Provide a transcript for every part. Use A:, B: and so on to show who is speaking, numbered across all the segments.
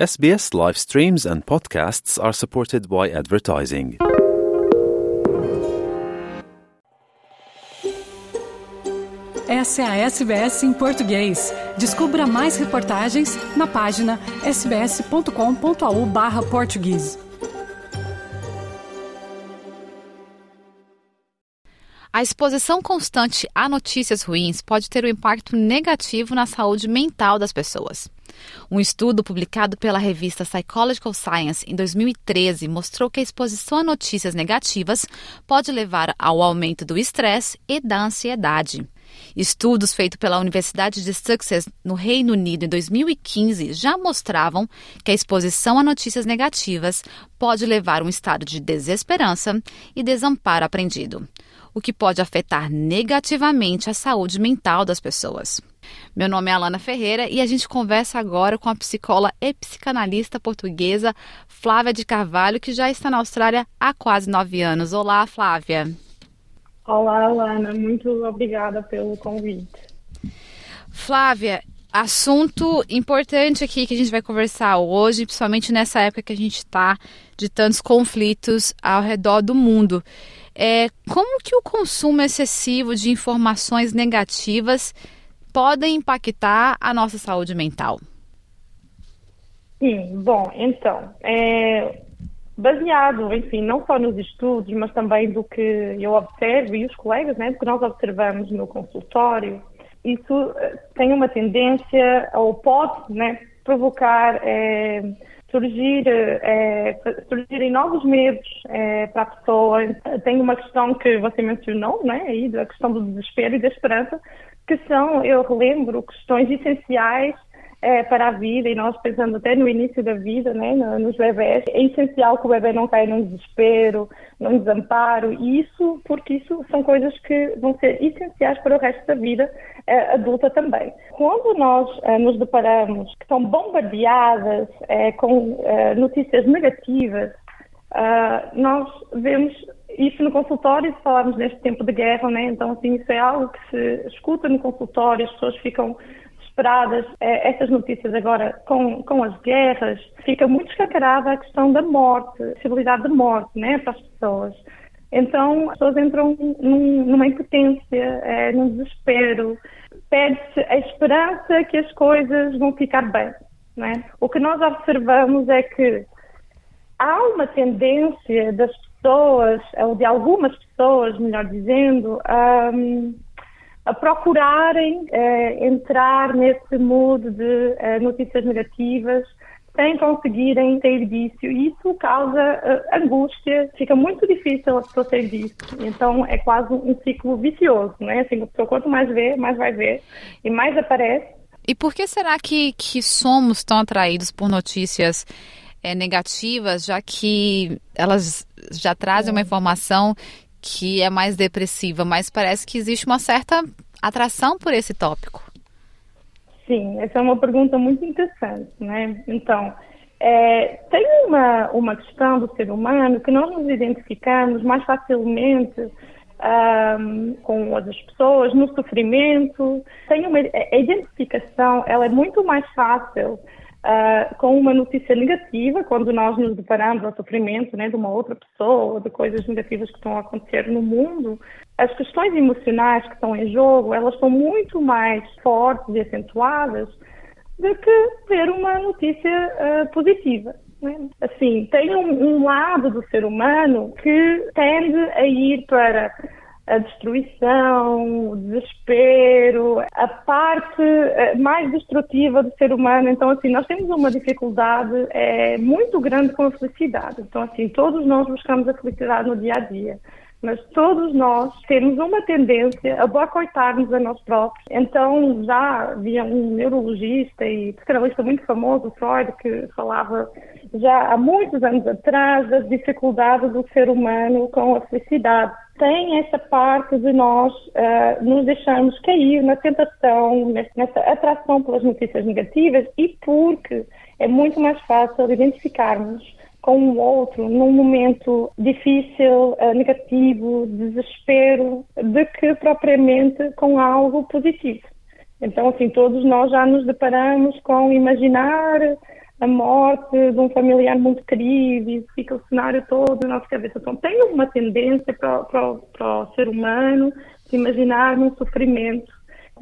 A: SBS live streams and podcasts are supported by advertising.
B: Essa é a SBS em português. Descubra mais reportagens na página sbs.com.au barra português.
C: A exposição constante a notícias ruins pode ter um impacto negativo na saúde mental das pessoas. Um estudo publicado pela revista Psychological Science em 2013 mostrou que a exposição a notícias negativas pode levar ao aumento do estresse e da ansiedade. Estudos feitos pela Universidade de Sussex, no Reino Unido, em 2015, já mostravam que a exposição a notícias negativas pode levar a um estado de desesperança e desamparo aprendido, o que pode afetar negativamente a saúde mental das pessoas. Meu nome é Alana Ferreira e a gente conversa agora com a psicóloga e psicanalista portuguesa Flávia de Carvalho, que já está na Austrália há quase nove anos. Olá, Flávia.
D: Olá, Alana. Muito obrigada pelo convite.
C: Flávia, assunto importante aqui que a gente vai conversar hoje, principalmente nessa época que a gente está de tantos conflitos ao redor do mundo. É como que o consumo excessivo de informações negativas podem impactar a nossa saúde mental?
D: Sim, bom, então, é, baseado, enfim, não só nos estudos, mas também do que eu observo e os colegas, né, do que nós observamos no consultório, isso eh, tem uma tendência, ou pode, né, provocar é, surgir, é, surgirem novos medos é, para a pessoa. Tem uma questão que você mencionou, né, aí, da questão do desespero e da esperança, que são, eu relembro, questões essenciais é, para a vida e nós pensando até no início da vida, né, nos bebés, é essencial que o bebê não caia num desespero, num desamparo, e isso, porque isso são coisas que vão ser essenciais para o resto da vida é, adulta também. Quando nós é, nos deparamos que são bombardeadas com notícias negativas, Uh, nós vemos isso no consultório, se falarmos neste tempo de guerra, né? então assim, isso é algo que se escuta no consultório, as pessoas ficam desesperadas. É, essas notícias agora, com, com as guerras, fica muito escancarada a questão da morte, a possibilidade de morte né, para as pessoas. Então, as pessoas entram num, numa impotência, é, num desespero, perde-se a esperança que as coisas vão ficar bem. Né? O que nós observamos é que há uma tendência das pessoas, ou de algumas pessoas, melhor dizendo, a, a procurarem eh, entrar nesse mood de eh, notícias negativas sem conseguirem sair disso. E isso causa uh, angústia, fica muito difícil a pessoa sair disso. Então é quase um ciclo vicioso, não é? Assim, a pessoa quanto mais vê, mais vai ver e mais aparece.
C: E por que será que, que somos tão atraídos por notícias é, negativas, já que elas já trazem uma informação que é mais depressiva, mas parece que existe uma certa atração por esse tópico.
D: Sim, essa é uma pergunta muito interessante, né? Então, é, tem uma, uma questão do ser humano que nós nos identificamos mais facilmente um, com as pessoas no sofrimento. Tem uma, a identificação, ela é muito mais fácil uh, com uma notícia negativa, quando nós nos deparamos ao sofrimento né, de uma outra pessoa, de coisas negativas que estão a acontecer no mundo, as questões emocionais que estão em jogo, elas são muito mais fortes e acentuadas do que ter uma notícia uh, positiva. Né? Assim, tem um, um lado do ser humano que tende a ir para a destruição, o desespero, a parte eh, mais destrutiva do ser humano. Então, assim, nós temos uma dificuldade é, muito grande com a felicidade. Então, assim, todos nós buscamos a felicidade no dia a dia. Mas todos nós temos uma tendência a boicotarmos a nós próprios. Então, já havia um neurologista e psicanalista muito famoso, Freud, que falava já há muitos anos atrás da dificuldade do ser humano com a felicidade tem essa parte de nós uh, nos deixarmos cair na tentação, nessa atração pelas notícias negativas e porque é muito mais fácil identificarmos com o outro num momento difícil, uh, negativo, desespero, do que propriamente com algo positivo. Então, assim, todos nós já nos deparamos com imaginar a morte de um familiar muito querido e fica o cenário todo na nossa cabeça. Então, tem uma tendência para, para, para o ser humano se imaginar num sofrimento.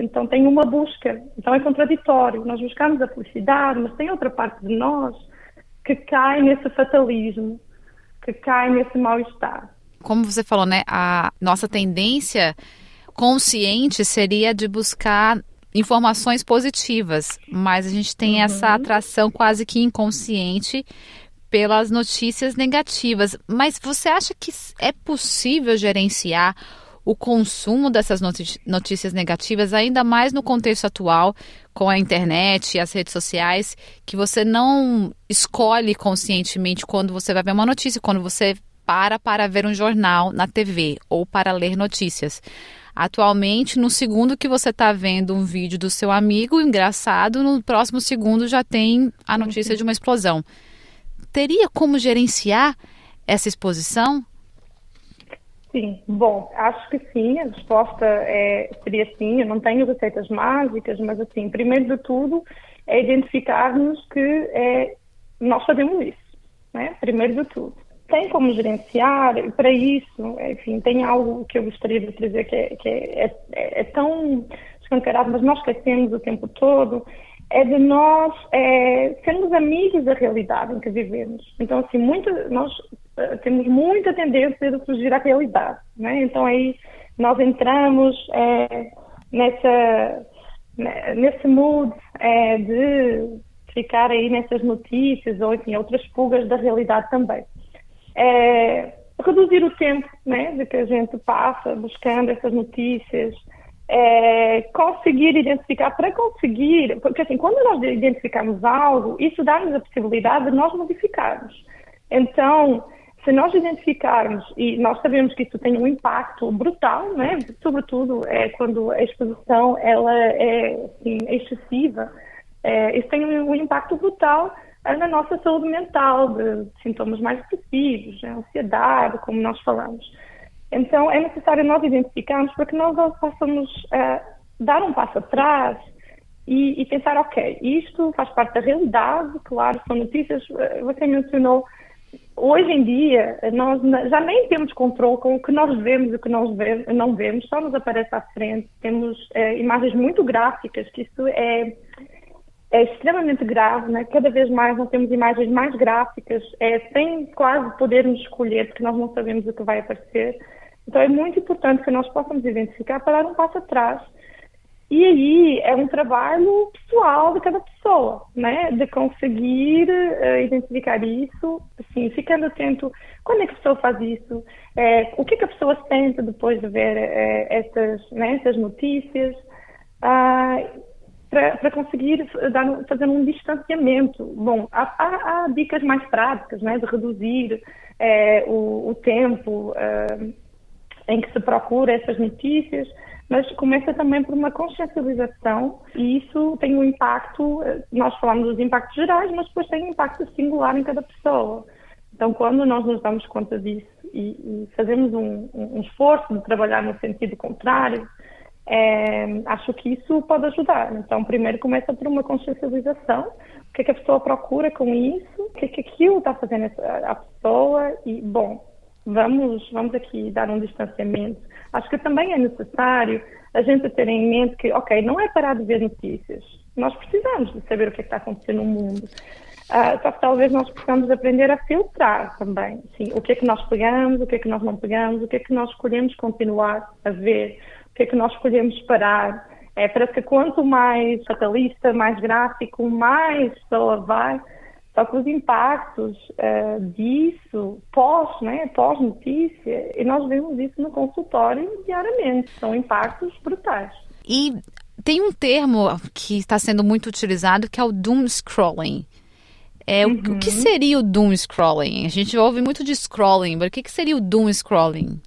D: Então, tem uma busca. Então, é contraditório. Nós buscamos a felicidade, mas tem outra parte de nós que cai nesse fatalismo, que cai nesse mal-estar.
C: Como você falou, né? A nossa tendência consciente seria de buscar informações positivas, mas a gente tem uhum. essa atração quase que inconsciente pelas notícias negativas. Mas você acha que é possível gerenciar o consumo dessas notícias negativas, ainda mais no contexto atual, com a internet e as redes sociais, que você não escolhe conscientemente quando você vai ver uma notícia, quando você para para ver um jornal na TV ou para ler notícias. Atualmente, no segundo que você está vendo um vídeo do seu amigo engraçado, no próximo segundo já tem a notícia de uma explosão. Teria como gerenciar essa exposição?
D: Sim, bom, acho que sim, a resposta é, seria sim, eu não tenho receitas mágicas, mas assim, primeiro de tudo é identificarmos que é, nós sabemos isso, né? primeiro de tudo tem como gerenciar, para isso, enfim, tem algo que eu gostaria de dizer que, é, que é, é, é, tão escancarado, mas nós esquecemos o tempo todo, é de nós é, sermos amigos da realidade em que vivemos. Então, assim, muito, nós uh, temos muita tendência de fugir à realidade, né? Então, aí nós entramos é, nessa, nesse mood é, de ficar aí nessas notícias ou, enfim, outras fugas da realidade também é, reduzir o tempo né, de que a gente passa buscando essas notícias, é, conseguir identificar, para conseguir, porque assim, quando nós identificamos algo, isso dá-nos a possibilidade de nós modificarmos. Então, se nós identificarmos, e nós sabemos que isso tem um impacto brutal, né? sobretudo é, quando a exposição ela é assim, excessiva, é, isso tem um impacto brutal na nossa saúde mental, de sintomas mais depressivos, ansiedade, como nós falamos. Então, é necessário nós identificarmos para que nós possamos uh, dar um passo atrás e, e, pensar, ok, isto faz parte da realidade, claro, são notícias, uh, você mencionou, hoje em dia nós já nem temos controle com o que nós vemos e o que nós não vemos, só nos aparece à frente, temos uh, imagens muito gráficas, que isso é é extremamente grave, né? cada vez mais nós temos imagens mais gráficas, é, sem quase podermos escolher, porque nós não sabemos o que vai aparecer. Então é muito importante que nós possamos identificar para dar um passo atrás. E aí é um trabalho pessoal de cada pessoa, né? De conseguir uh, identificar isso, assim, ficando atento quando é que a pessoa faz isso, é, o que, é que a pessoa sente depois de ver é, estas, né, estas notícias. Uh, para, conseguir dar, fazer um distanciamento. Bom, há, há, há dicas mais práticas, né, de reduzir é, o, o, tempo é, em que se procura essas notícias, mas começa também por uma consciencialização e isso tem um impacto, eh, nós falamos dos impactos gerais, mas depois tem um impacto singular em cada pessoa. Então, quando nós nos damos conta disso e, e fazemos um, um esforço de trabalhar no sentido contrário, é, acho que isso pode ajudar. Então, primeiro começa por uma consciencialização, o que é que a pessoa procura com isso, o que é que aquilo está fazendo a pessoa e, bom, vamos, vamos aqui dar um distanciamento. Acho que também é necessário a gente ter em mente que, ok, não é parar de ver notícias. Nós precisamos de saber o que é que está acontecendo no mundo. Uh, só que talvez nós possamos aprender a filtrar também. Sim, o que é que nós pegamos, o que é que nós não pegamos, o que é que nós escolhemos continuar a ver que é que nós escolhemos parar. É, parece que quanto mais fatalista, mais gráfico, mais pessoa vai. Só que os impactos uh, disso, pós, né, pós-notícia, e nós vemos isso no consultório diariamente, são impactos brutais.
C: E tem um termo que está sendo muito utilizado que é o doom scrolling. É, uhum. o, o, que seria o doom scrolling? A gente ouve muito de scrolling, mas o que, que seria o doom scrolling?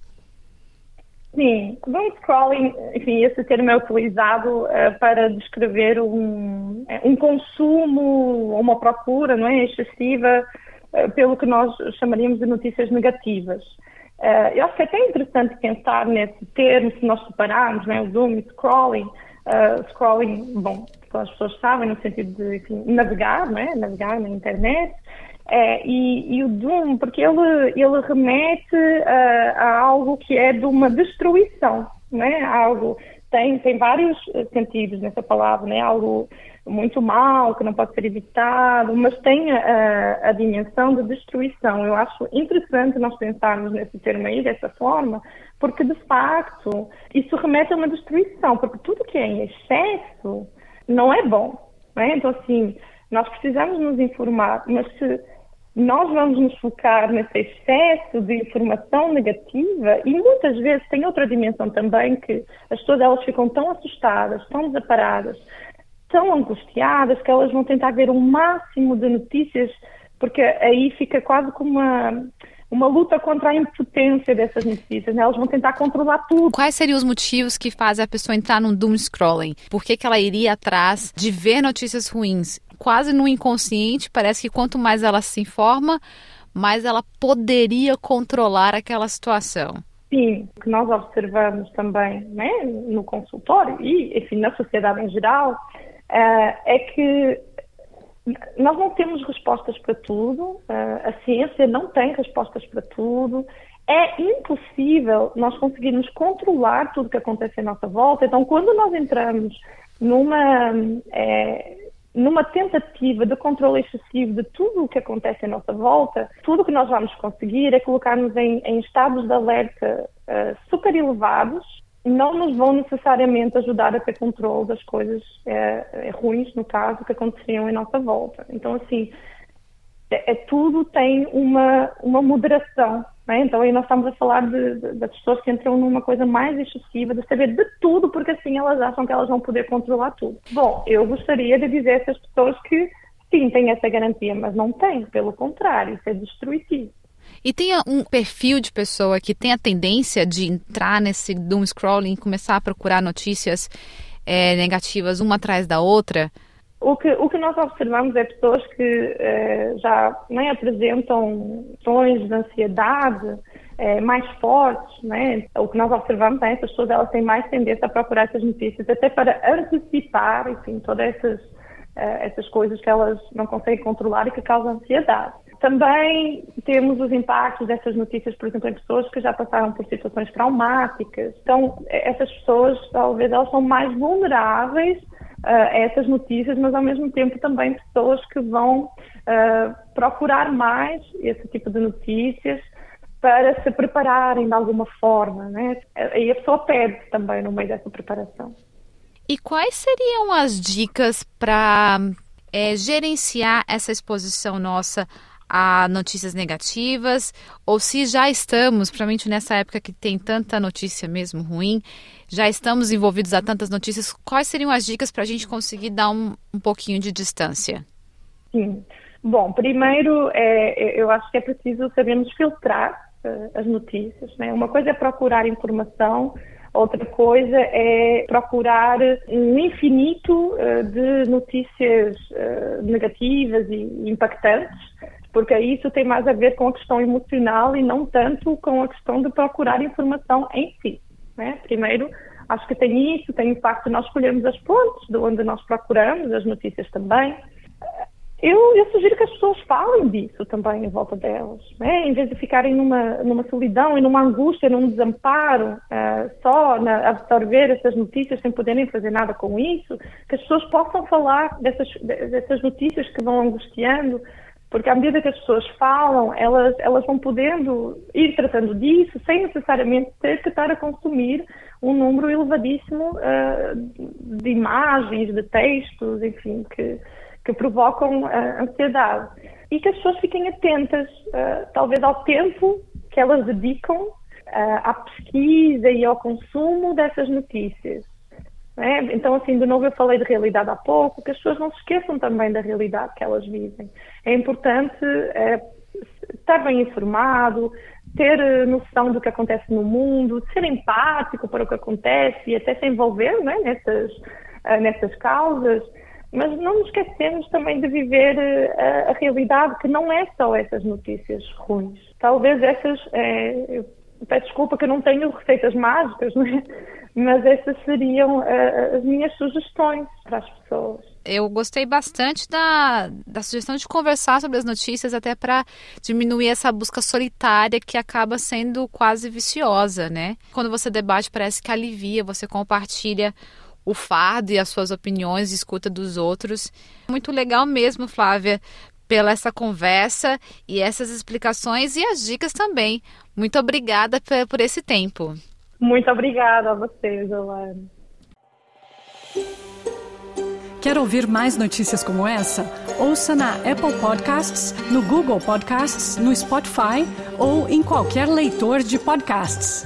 D: Sim, doom scrolling, enfim, esse termo é utilizado uh, para descrever um, eh, um consumo, uma procura, não é, excessiva uh, pelo que nós chamaríamos de notícias negativas. Uh, eu acho que é até interessante pensar nesse termo, se nós separarmos, né, o doom scrolling. scrolling, bom, as pessoas sabem, no sentido de enfim, navegar, não é? navegar na internet. É, e, e, o doom, porque ele, ele remete a, a, algo que é de uma destruição, não é? Algo, tem, tem vários sentidos nessa palavra, não é? Algo muito mal, que não pode ser evitado, mas tem a, a, dimensão de destruição. Eu acho interessante nós pensarmos nesse termo aí dessa forma, porque de facto isso remete a uma destruição, porque tudo que é em excesso não é bom. Não é? Então, assim, nós precisamos nos informar, mas se nós vamos nos focar nesse excesso de informação negativa e muitas vezes tem outra dimensão também que as pessoas elas ficam tão assustadas, tão desaparadas, tão angustiadas que elas vão tentar ver o máximo de notícias porque aí fica quase como uma uma luta contra a impotência dessas notícias, né? elas vão tentar controlar tudo.
C: Quais seriam os motivos que fazem a pessoa entrar num doom scrolling? Por que, que ela iria atrás de ver notícias ruins? Quase no inconsciente, parece que quanto mais ela se informa, mais ela poderia controlar aquela situação.
D: Sim, o que nós observamos também né, no consultório e, enfim, na sociedade em geral, uh, é que nós não temos respostas para tudo, a ciência não tem respostas para tudo. É impossível nós conseguirmos controlar tudo que acontece à nossa volta. Então, quando nós entramos numa, é, numa tentativa de controle excessivo de tudo o que acontece à nossa volta, tudo o que nós vamos conseguir é colocar-nos em, em estados de alerta uh, super elevados não nos vão necessariamente ajudar a ter controle das coisas é, ruins, no caso, que aconteciam em nossa volta. Então, assim, é, é tudo tem uma, uma moderação. Né? Então, aí nós estamos a falar de, de, das pessoas que entram numa coisa mais excessiva, de saber de tudo, porque assim elas acham que elas vão poder controlar tudo. Bom, eu gostaria de dizer a essas pessoas que sim, têm essa garantia, mas não têm, pelo contrário, isso é destrutivo.
C: E tem um perfil de pessoa que tem a tendência de entrar nesse doom scrolling começar a procurar notícias é, negativas uma atrás da outra?
D: O que, o que nós observamos é pessoas que é, já nem apresentam tons de ansiedade é, mais fortes, né? O que nós observamos é que essas pessoas elas têm mais tendência a procurar essas notícias até para antecipar, enfim, todas essas, é, essas coisas que elas não conseguem controlar e que causam ansiedade. Também temos os impactos dessas notícias, por exemplo, em pessoas que já passaram por situações traumáticas. Então, essas pessoas, talvez, elas são mais vulneráveis a essas notícias, mas ao mesmo tempo também pessoas que vão uh, procurar mais esse tipo de notícias para se prepararem de alguma forma, né? E a pessoa pede também no meio dessa preparação.
C: E quais seriam as dicas para é, gerenciar essa exposição nossa a notícias negativas, ou se já estamos, principalmente nessa época que tem tanta notícia mesmo ruim, já estamos envolvidos a tantas notícias, quais seriam as dicas para a gente conseguir dar um, um pouquinho de distância?
D: Sim. Bom, primeiro, é, eu acho que é preciso sabermos filtrar uh, as notícias. Né? Uma coisa é procurar informação, outra coisa é procurar um infinito uh, de notícias uh, negativas e impactantes porque isso tem mais a ver com a questão emocional e não tanto com a questão de procurar informação em si. Né? Primeiro, acho que tem isso, tem o facto de nós escolhermos as fontes de onde nós procuramos, as notícias também. Eu, eu, sugiro que as pessoas falem disso também em volta delas, né? em vez de ficarem numa, numa solidão e numa angústia, num desamparo, uh, só na, absorver essas notícias sem poderem fazer nada com isso, que as pessoas possam falar dessas, dessas notícias que vão angustiando, porque à medida que as pessoas falam, elas, elas vão podendo ir tratando disso sem necessariamente ter que estar a consumir um número elevadíssimo uh, de imagens, de textos, enfim, que, que provocam uh, ansiedade. E que as pessoas fiquem atentas, uh, talvez, ao tempo que elas dedicam à pesquisa e ao consumo dessas notícias. É? Então, assim, de novo eu falei de realidade há pouco, que as pessoas não se esqueçam também da realidade que elas vivem. É importante é, estar bem informado, ter eh, noção do que acontece no mundo, ser empático para o que acontece e até se envolver nessas, uh, nessas causas, mas não nos esquecemos também de viver uh, a realidade, que não é só essas notícias ruins. Talvez essas, é, peço desculpa que eu não tenho receitas mágicas, não é? Mas essas seriam uh, as minhas sugestões para as pessoas.
C: Eu gostei bastante da, da sugestão de conversar sobre as notícias, até para diminuir essa busca solitária que acaba sendo quase viciosa, né? Quando você debate, parece que alivia, você compartilha o fardo e as suas opiniões, escuta dos outros. Muito legal mesmo, Flávia, pela essa conversa e essas explicações e as dicas também. Muito obrigada por esse tempo.
D: Muito obrigada a você, Giovanni.
B: Quer ouvir mais notícias como essa? Ouça na Apple Podcasts, no Google Podcasts, no Spotify ou em qualquer leitor de podcasts.